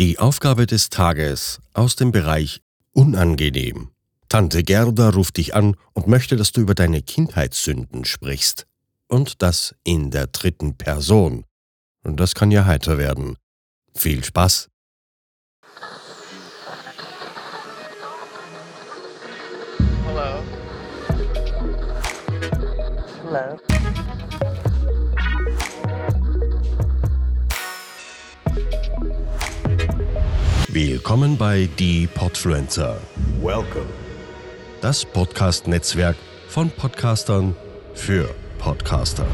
Die Aufgabe des Tages aus dem Bereich Unangenehm. Tante Gerda ruft dich an und möchte, dass du über deine Kindheitssünden sprichst. Und das in der dritten Person. Und das kann ja heiter werden. Viel Spaß! Hello. Hello. Willkommen bei Die Podfluencer. Welcome. Das Podcast-Netzwerk von Podcastern für Podcaster.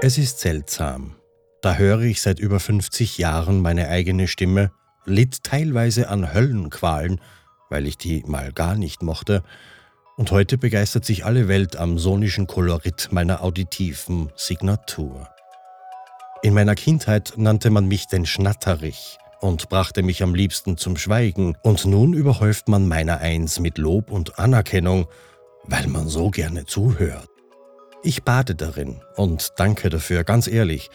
Es ist seltsam. Da höre ich seit über 50 Jahren meine eigene Stimme, litt teilweise an Höllenqualen, weil ich die mal gar nicht mochte, und heute begeistert sich alle Welt am sonischen Kolorit meiner auditiven Signatur. In meiner Kindheit nannte man mich den Schnatterich und brachte mich am liebsten zum Schweigen, und nun überhäuft man meiner Eins mit Lob und Anerkennung, weil man so gerne zuhört. Ich bade darin und danke dafür, ganz ehrlich,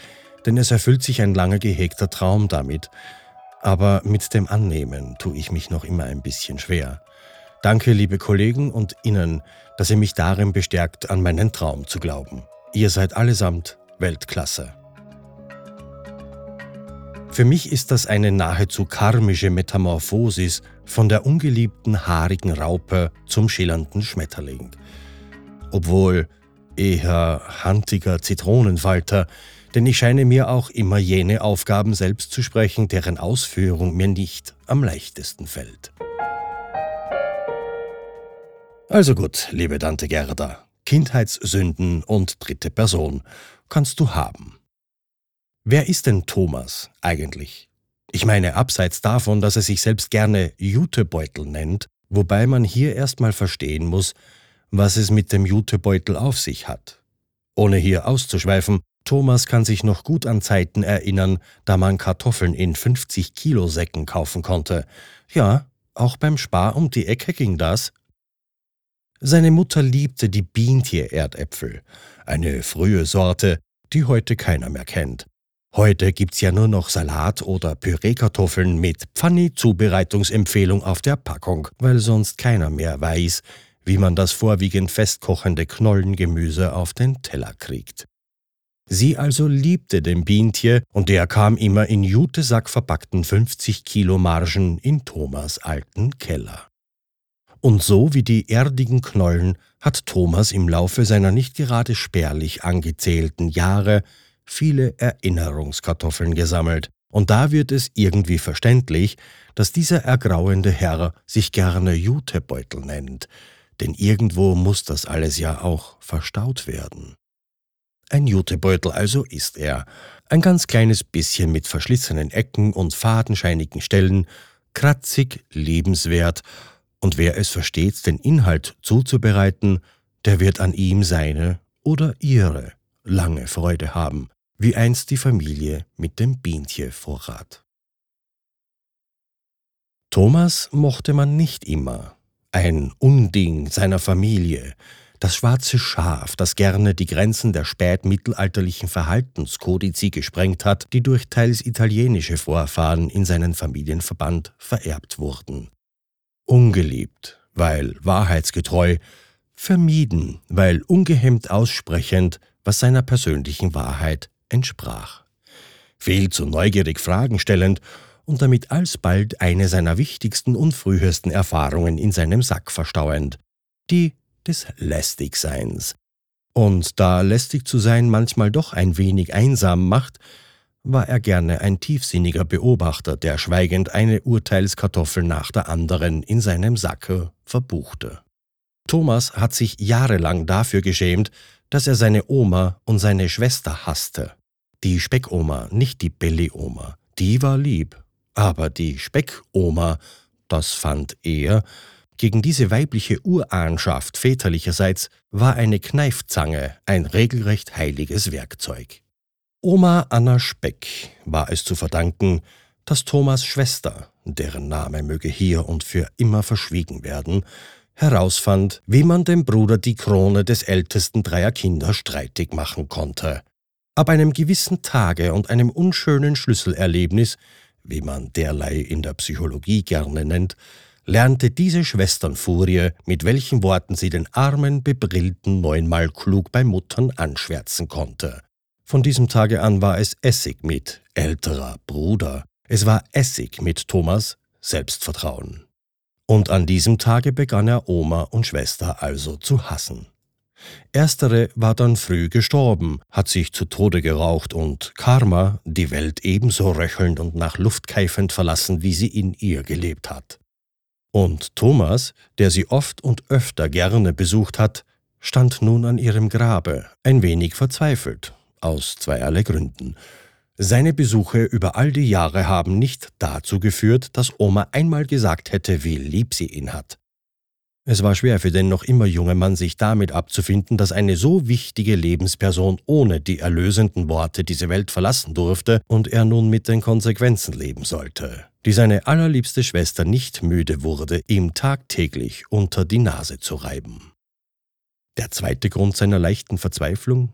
denn es erfüllt sich ein lange gehegter Traum damit, aber mit dem Annehmen tue ich mich noch immer ein bisschen schwer. Danke, liebe Kollegen und Ihnen, dass ihr mich darin bestärkt, an meinen Traum zu glauben. Ihr seid allesamt Weltklasse. Für mich ist das eine nahezu karmische Metamorphosis von der ungeliebten haarigen Raupe zum schillernden Schmetterling. Obwohl eher handiger Zitronenfalter, denn ich scheine mir auch immer jene Aufgaben selbst zu sprechen, deren Ausführung mir nicht am leichtesten fällt. Also gut, liebe Tante Gerda, Kindheitssünden und dritte Person kannst du haben. Wer ist denn Thomas eigentlich? Ich meine, abseits davon, dass er sich selbst gerne Jutebeutel nennt, wobei man hier erstmal verstehen muss, was es mit dem Jutebeutel auf sich hat. Ohne hier auszuschweifen, Thomas kann sich noch gut an Zeiten erinnern, da man Kartoffeln in 50 Kilo Säcken kaufen konnte. Ja, auch beim Spar um die Ecke ging das, seine Mutter liebte die Bientier-Erdäpfel, eine frühe Sorte, die heute keiner mehr kennt. Heute gibt's ja nur noch Salat oder Püreekartoffeln mit Pfanni-Zubereitungsempfehlung auf der Packung, weil sonst keiner mehr weiß, wie man das vorwiegend festkochende Knollengemüse auf den Teller kriegt. Sie also liebte den Bientier und der kam immer in Jutesack verpackten 50 Kilo Margen in Thomas alten Keller. Und so wie die erdigen Knollen hat Thomas im Laufe seiner nicht gerade spärlich angezählten Jahre viele Erinnerungskartoffeln gesammelt. Und da wird es irgendwie verständlich, dass dieser ergrauende Herr sich gerne Jutebeutel nennt, denn irgendwo muss das alles ja auch verstaut werden. Ein Jutebeutel also ist er, ein ganz kleines bisschen mit verschlissenen Ecken und fadenscheinigen Stellen, kratzig, lebenswert und wer es versteht, den Inhalt zuzubereiten, der wird an ihm seine oder ihre lange Freude haben, wie einst die Familie mit dem Bientje-Vorrat. Thomas mochte man nicht immer. Ein Unding seiner Familie, das schwarze Schaf, das gerne die Grenzen der spätmittelalterlichen Verhaltenskodizi gesprengt hat, die durch teils italienische Vorfahren in seinen Familienverband vererbt wurden ungeliebt, weil wahrheitsgetreu, vermieden, weil ungehemmt aussprechend, was seiner persönlichen Wahrheit entsprach. Viel zu neugierig Fragen stellend und damit alsbald eine seiner wichtigsten und frühesten Erfahrungen in seinem Sack verstauend, die des Lästigseins. Und da lästig zu sein manchmal doch ein wenig einsam macht, war er gerne ein tiefsinniger Beobachter, der schweigend eine Urteilskartoffel nach der anderen in seinem Sacke verbuchte. Thomas hat sich jahrelang dafür geschämt, dass er seine Oma und seine Schwester hasste. Die Speckoma, nicht die Bellyoma, die war lieb, aber die Speckoma, das fand er, gegen diese weibliche Urahnschaft väterlicherseits war eine Kneifzange ein regelrecht heiliges Werkzeug. Oma Anna Speck war es zu verdanken, dass Thomas Schwester, deren Name möge hier und für immer verschwiegen werden, herausfand, wie man dem Bruder die Krone des ältesten dreier Kinder streitig machen konnte. Ab einem gewissen Tage und einem unschönen Schlüsselerlebnis, wie man derlei in der Psychologie gerne nennt, lernte diese Schwesternfurie, mit welchen Worten sie den armen, bebrillten neunmal klug bei Muttern anschwärzen konnte. Von diesem Tage an war es Essig mit älterer Bruder. Es war Essig mit Thomas Selbstvertrauen. Und an diesem Tage begann er Oma und Schwester also zu hassen. Erstere war dann früh gestorben, hat sich zu Tode geraucht und Karma die Welt ebenso röchelnd und nach Luft keifend verlassen, wie sie in ihr gelebt hat. Und Thomas, der sie oft und öfter gerne besucht hat, stand nun an ihrem Grabe, ein wenig verzweifelt, aus zweierlei Gründen. Seine Besuche über all die Jahre haben nicht dazu geführt, dass Oma einmal gesagt hätte, wie lieb sie ihn hat. Es war schwer für den noch immer jungen Mann, sich damit abzufinden, dass eine so wichtige Lebensperson ohne die erlösenden Worte diese Welt verlassen durfte und er nun mit den Konsequenzen leben sollte, die seine allerliebste Schwester nicht müde wurde, ihm tagtäglich unter die Nase zu reiben. Der zweite Grund seiner leichten Verzweiflung?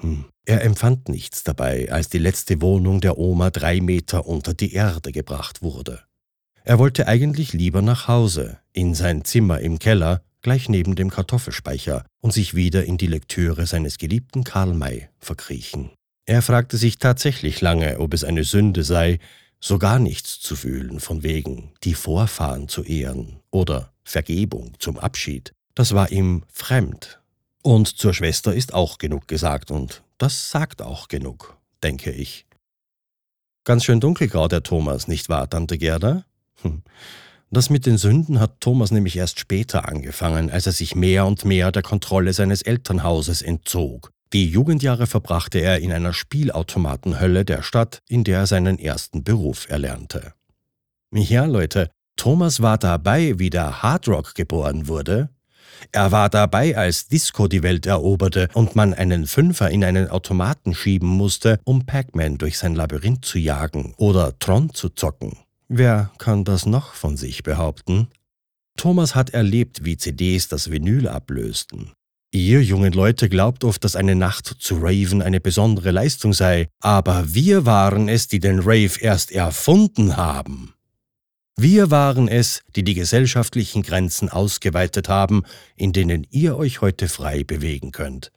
Hm. Er empfand nichts dabei, als die letzte Wohnung der Oma drei Meter unter die Erde gebracht wurde. Er wollte eigentlich lieber nach Hause, in sein Zimmer im Keller, gleich neben dem Kartoffelspeicher, und sich wieder in die Lektüre seines geliebten Karl May verkriechen. Er fragte sich tatsächlich lange, ob es eine Sünde sei, so gar nichts zu fühlen, von wegen die Vorfahren zu ehren oder Vergebung zum Abschied. Das war ihm fremd. Und zur Schwester ist auch genug gesagt, und das sagt auch genug, denke ich. Ganz schön dunkelgrau der Thomas, nicht wahr, Tante Gerda? Hm. Das mit den Sünden hat Thomas nämlich erst später angefangen, als er sich mehr und mehr der Kontrolle seines Elternhauses entzog. Die Jugendjahre verbrachte er in einer Spielautomatenhölle der Stadt, in der er seinen ersten Beruf erlernte. Ja, Leute, Thomas war dabei, wie der Hardrock geboren wurde. Er war dabei, als Disco die Welt eroberte und man einen Fünfer in einen Automaten schieben musste, um Pac-Man durch sein Labyrinth zu jagen oder Tron zu zocken. Wer kann das noch von sich behaupten? Thomas hat erlebt, wie CDs das Vinyl ablösten. Ihr jungen Leute glaubt oft, dass eine Nacht zu Raven eine besondere Leistung sei, aber wir waren es, die den Rave erst erfunden haben. Wir waren es, die die gesellschaftlichen Grenzen ausgeweitet haben, in denen ihr euch heute frei bewegen könnt.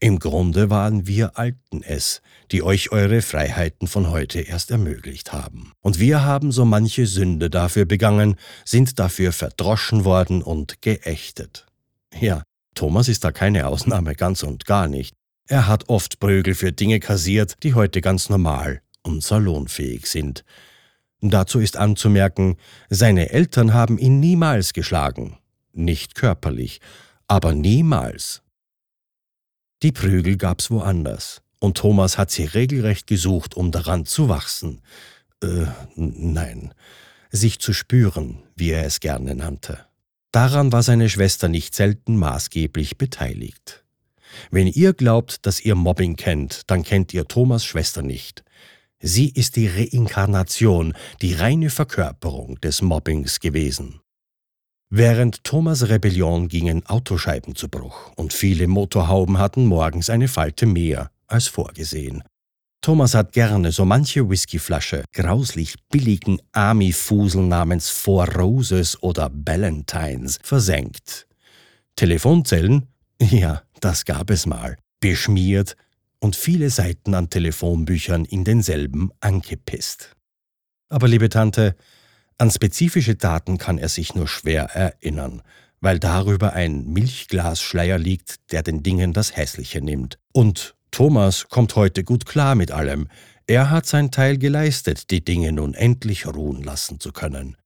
Im Grunde waren wir Alten es, die euch eure Freiheiten von heute erst ermöglicht haben. Und wir haben so manche Sünde dafür begangen, sind dafür verdroschen worden und geächtet. Ja, Thomas ist da keine Ausnahme, ganz und gar nicht. Er hat oft Prügel für Dinge kassiert, die heute ganz normal und salonfähig sind. Dazu ist anzumerken, seine Eltern haben ihn niemals geschlagen. Nicht körperlich, aber niemals. Die Prügel gab's woanders, und Thomas hat sie regelrecht gesucht, um daran zu wachsen. Äh, nein, sich zu spüren, wie er es gerne nannte. Daran war seine Schwester nicht selten maßgeblich beteiligt. Wenn ihr glaubt, dass ihr Mobbing kennt, dann kennt ihr Thomas Schwester nicht. Sie ist die Reinkarnation, die reine Verkörperung des Mobbings gewesen. Während Thomas Rebellion gingen Autoscheiben zu Bruch und viele Motorhauben hatten morgens eine Falte mehr als vorgesehen. Thomas hat gerne so manche Whiskyflasche grauslich billigen Army-Fusel namens Four Roses oder Ballantines versenkt. Telefonzellen? Ja, das gab es mal. Beschmiert und viele Seiten an Telefonbüchern in denselben angepisst. Aber liebe Tante, an spezifische Daten kann er sich nur schwer erinnern, weil darüber ein Milchglasschleier liegt, der den Dingen das Hässliche nimmt. Und Thomas kommt heute gut klar mit allem. Er hat sein Teil geleistet, die Dinge nun endlich ruhen lassen zu können.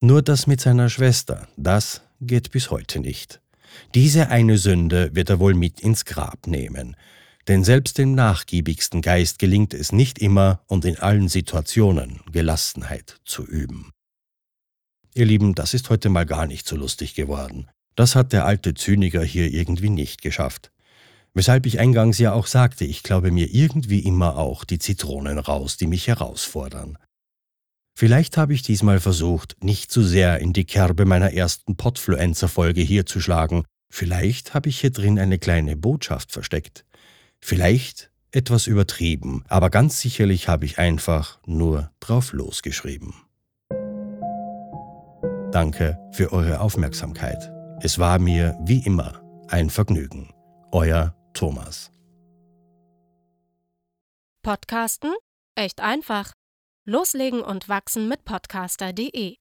Nur das mit seiner Schwester, das geht bis heute nicht. Diese eine Sünde wird er wohl mit ins Grab nehmen, denn selbst dem nachgiebigsten Geist gelingt es nicht immer und in allen Situationen Gelassenheit zu üben. Ihr Lieben, das ist heute mal gar nicht so lustig geworden. Das hat der alte Zyniker hier irgendwie nicht geschafft. Weshalb ich eingangs ja auch sagte, ich glaube mir irgendwie immer auch die Zitronen raus, die mich herausfordern. Vielleicht habe ich diesmal versucht, nicht zu sehr in die Kerbe meiner ersten Podfluencer-Folge hier zu schlagen. Vielleicht habe ich hier drin eine kleine Botschaft versteckt. Vielleicht etwas übertrieben, aber ganz sicherlich habe ich einfach nur drauf losgeschrieben. Danke für eure Aufmerksamkeit. Es war mir wie immer ein Vergnügen. Euer Thomas. Podcasten? Echt einfach. Loslegen und wachsen mit podcaster.de